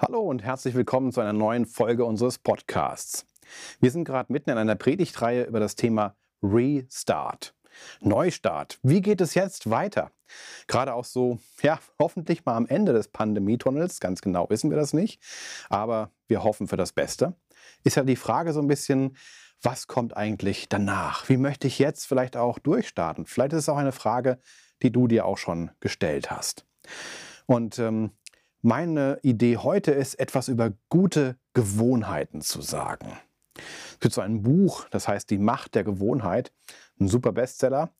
Hallo und herzlich willkommen zu einer neuen Folge unseres Podcasts. Wir sind gerade mitten in einer Predigtreihe über das Thema Restart. Neustart. Wie geht es jetzt weiter? Gerade auch so, ja, hoffentlich mal am Ende des Pandemietunnels. Ganz genau wissen wir das nicht. Aber wir hoffen für das Beste. Ist ja die Frage so ein bisschen, was kommt eigentlich danach? Wie möchte ich jetzt vielleicht auch durchstarten? Vielleicht ist es auch eine Frage, die du dir auch schon gestellt hast. Und ähm, meine Idee heute ist, etwas über gute Gewohnheiten zu sagen. Es gibt so ein Buch, das heißt Die Macht der Gewohnheit, ein super Bestseller.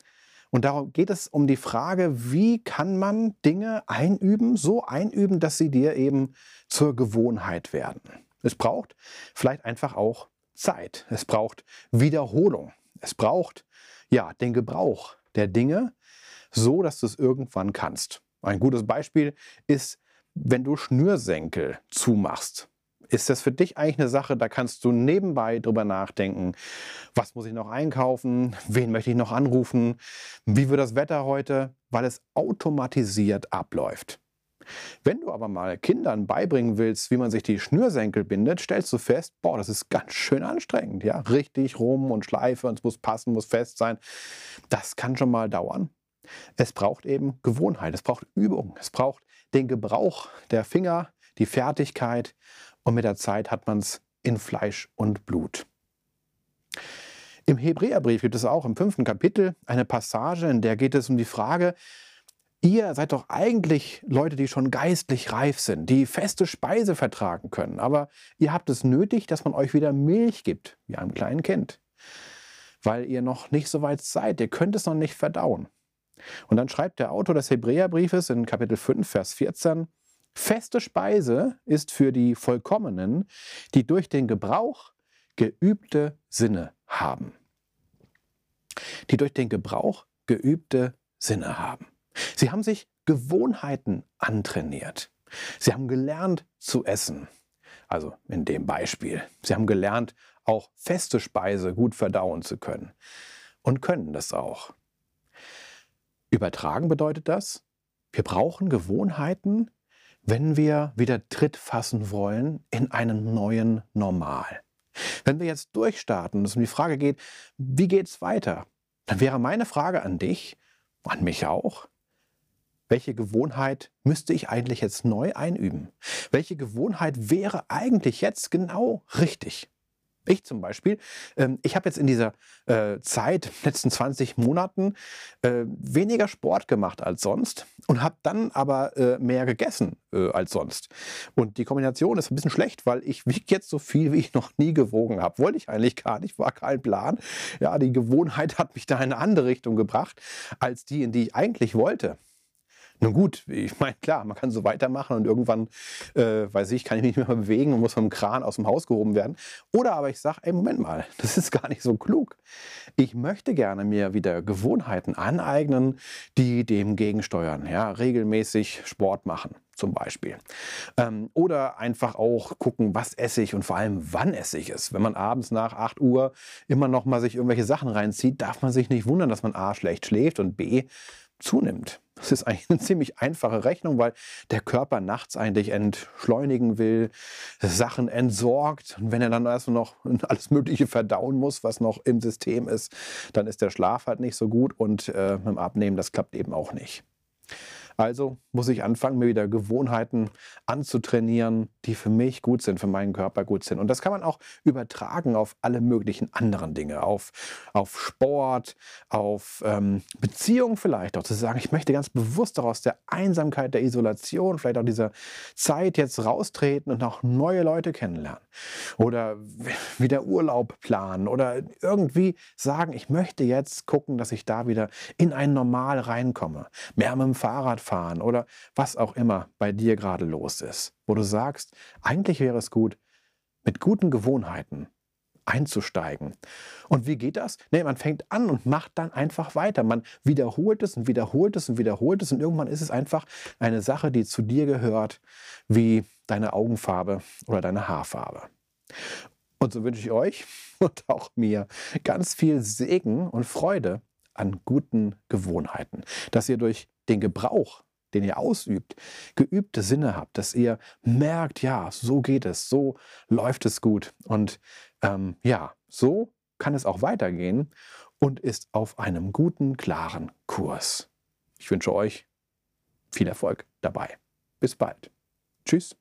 Und darum geht es um die Frage, wie kann man Dinge einüben, so einüben, dass sie dir eben zur Gewohnheit werden. Es braucht vielleicht einfach auch Zeit. Es braucht Wiederholung. Es braucht ja den Gebrauch der Dinge, so dass du es irgendwann kannst. Ein gutes Beispiel ist, wenn du Schnürsenkel zumachst ist das für dich eigentlich eine Sache, da kannst du nebenbei drüber nachdenken, was muss ich noch einkaufen, wen möchte ich noch anrufen, wie wird das Wetter heute, weil es automatisiert abläuft. Wenn du aber mal Kindern beibringen willst, wie man sich die Schnürsenkel bindet, stellst du fest, boah, das ist ganz schön anstrengend, ja, richtig rum und Schleife und es muss passen, muss fest sein. Das kann schon mal dauern. Es braucht eben Gewohnheit, es braucht Übung, es braucht den Gebrauch der Finger, die Fertigkeit und mit der Zeit hat man es in Fleisch und Blut. Im Hebräerbrief gibt es auch im fünften Kapitel eine Passage, in der geht es um die Frage, ihr seid doch eigentlich Leute, die schon geistlich reif sind, die feste Speise vertragen können, aber ihr habt es nötig, dass man euch wieder Milch gibt, wie einem kleinen Kind, weil ihr noch nicht so weit seid, ihr könnt es noch nicht verdauen. Und dann schreibt der Autor des Hebräerbriefes in Kapitel 5, Vers 14, Feste Speise ist für die Vollkommenen, die durch den Gebrauch geübte Sinne haben. Die durch den Gebrauch geübte Sinne haben. Sie haben sich Gewohnheiten antrainiert. Sie haben gelernt zu essen. Also in dem Beispiel. Sie haben gelernt, auch feste Speise gut verdauen zu können. Und können das auch. Übertragen bedeutet das, wir brauchen Gewohnheiten, wenn wir wieder Tritt fassen wollen in einen neuen Normal. Wenn wir jetzt durchstarten und es um die Frage geht, wie geht es weiter, dann wäre meine Frage an dich, an mich auch, welche Gewohnheit müsste ich eigentlich jetzt neu einüben? Welche Gewohnheit wäre eigentlich jetzt genau richtig? Ich zum Beispiel, ähm, ich habe jetzt in dieser äh, Zeit, letzten 20 Monaten, äh, weniger Sport gemacht als sonst und habe dann aber äh, mehr gegessen äh, als sonst. Und die Kombination ist ein bisschen schlecht, weil ich wiege jetzt so viel, wie ich noch nie gewogen habe. Wollte ich eigentlich gar nicht, war kein Plan. Ja, die Gewohnheit hat mich da in eine andere Richtung gebracht, als die, in die ich eigentlich wollte. Nun gut, ich meine, klar, man kann so weitermachen und irgendwann, äh, weiß ich, kann ich mich nicht mehr bewegen und muss vom Kran aus dem Haus gehoben werden. Oder aber ich sage, ey, Moment mal, das ist gar nicht so klug. Ich möchte gerne mir wieder Gewohnheiten aneignen, die dem gegensteuern. Ja, regelmäßig Sport machen zum Beispiel. Ähm, oder einfach auch gucken, was esse ich und vor allem, wann esse ich es. Wenn man abends nach 8 Uhr immer noch mal sich irgendwelche Sachen reinzieht, darf man sich nicht wundern, dass man A schlecht schläft und B zunimmt. Das ist eigentlich eine ziemlich einfache Rechnung, weil der Körper nachts eigentlich entschleunigen will, Sachen entsorgt. Und wenn er dann erst noch alles Mögliche verdauen muss, was noch im System ist, dann ist der Schlaf halt nicht so gut und äh, mit dem Abnehmen, das klappt eben auch nicht. Also muss ich anfangen, mir wieder Gewohnheiten anzutrainieren, die für mich gut sind, für meinen Körper gut sind. Und das kann man auch übertragen auf alle möglichen anderen Dinge, auf, auf Sport, auf ähm, Beziehungen vielleicht auch. Zu sagen, ich möchte ganz bewusst auch aus der Einsamkeit, der Isolation, vielleicht auch dieser Zeit jetzt raustreten und auch neue Leute kennenlernen. Oder wieder Urlaub planen oder irgendwie sagen, ich möchte jetzt gucken, dass ich da wieder in ein Normal reinkomme. Mehr mit dem Fahrrad fahren oder was auch immer bei dir gerade los ist, wo du sagst, eigentlich wäre es gut, mit guten Gewohnheiten einzusteigen. Und wie geht das? Nee, man fängt an und macht dann einfach weiter. Man wiederholt es und wiederholt es und wiederholt es und irgendwann ist es einfach eine Sache, die zu dir gehört, wie deine Augenfarbe oder deine Haarfarbe. Und so wünsche ich euch und auch mir ganz viel Segen und Freude an guten Gewohnheiten, dass ihr durch den Gebrauch den ihr ausübt, geübte Sinne habt, dass ihr merkt, ja, so geht es, so läuft es gut. Und ähm, ja, so kann es auch weitergehen und ist auf einem guten, klaren Kurs. Ich wünsche euch viel Erfolg dabei. Bis bald. Tschüss.